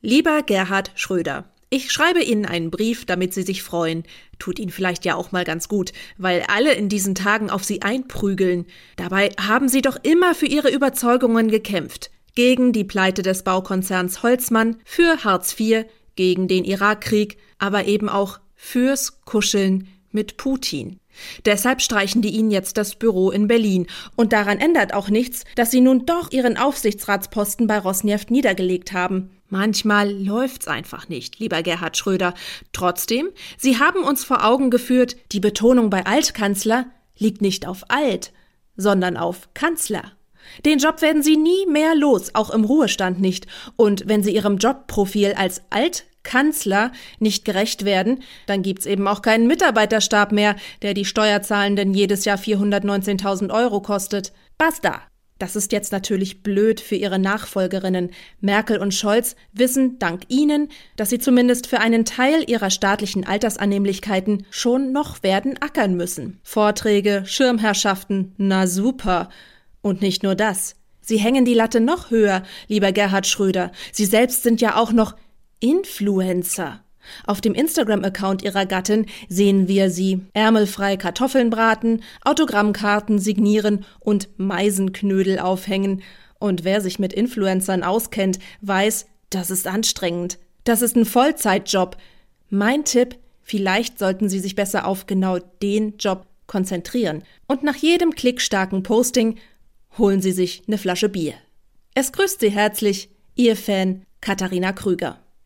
Lieber Gerhard Schröder, ich schreibe Ihnen einen Brief, damit Sie sich freuen. Tut Ihnen vielleicht ja auch mal ganz gut, weil alle in diesen Tagen auf Sie einprügeln. Dabei haben Sie doch immer für Ihre Überzeugungen gekämpft. Gegen die Pleite des Baukonzerns Holzmann, für Hartz IV, gegen den Irakkrieg, aber eben auch fürs Kuscheln mit Putin. Deshalb streichen die ihnen jetzt das Büro in Berlin. Und daran ändert auch nichts, dass sie nun doch ihren Aufsichtsratsposten bei Rosneft niedergelegt haben. Manchmal läuft's einfach nicht, lieber Gerhard Schröder. Trotzdem, Sie haben uns vor Augen geführt, die Betonung bei Altkanzler liegt nicht auf alt, sondern auf Kanzler. Den Job werden Sie nie mehr los, auch im Ruhestand nicht. Und wenn Sie Ihrem Jobprofil als Altkanzler nicht gerecht werden, dann gibt's eben auch keinen Mitarbeiterstab mehr, der die Steuerzahlenden jedes Jahr 419.000 Euro kostet. Basta! Das ist jetzt natürlich blöd für ihre Nachfolgerinnen. Merkel und Scholz wissen dank ihnen, dass sie zumindest für einen Teil ihrer staatlichen Altersannehmlichkeiten schon noch werden ackern müssen. Vorträge, Schirmherrschaften, na super. Und nicht nur das. Sie hängen die Latte noch höher, lieber Gerhard Schröder. Sie selbst sind ja auch noch Influencer. Auf dem Instagram-Account ihrer Gattin sehen wir sie ärmelfrei Kartoffeln braten, Autogrammkarten signieren und Meisenknödel aufhängen. Und wer sich mit Influencern auskennt, weiß, das ist anstrengend. Das ist ein Vollzeitjob. Mein Tipp, vielleicht sollten Sie sich besser auf genau den Job konzentrieren. Und nach jedem klickstarken Posting holen Sie sich eine Flasche Bier. Es grüßt Sie herzlich, Ihr Fan Katharina Krüger.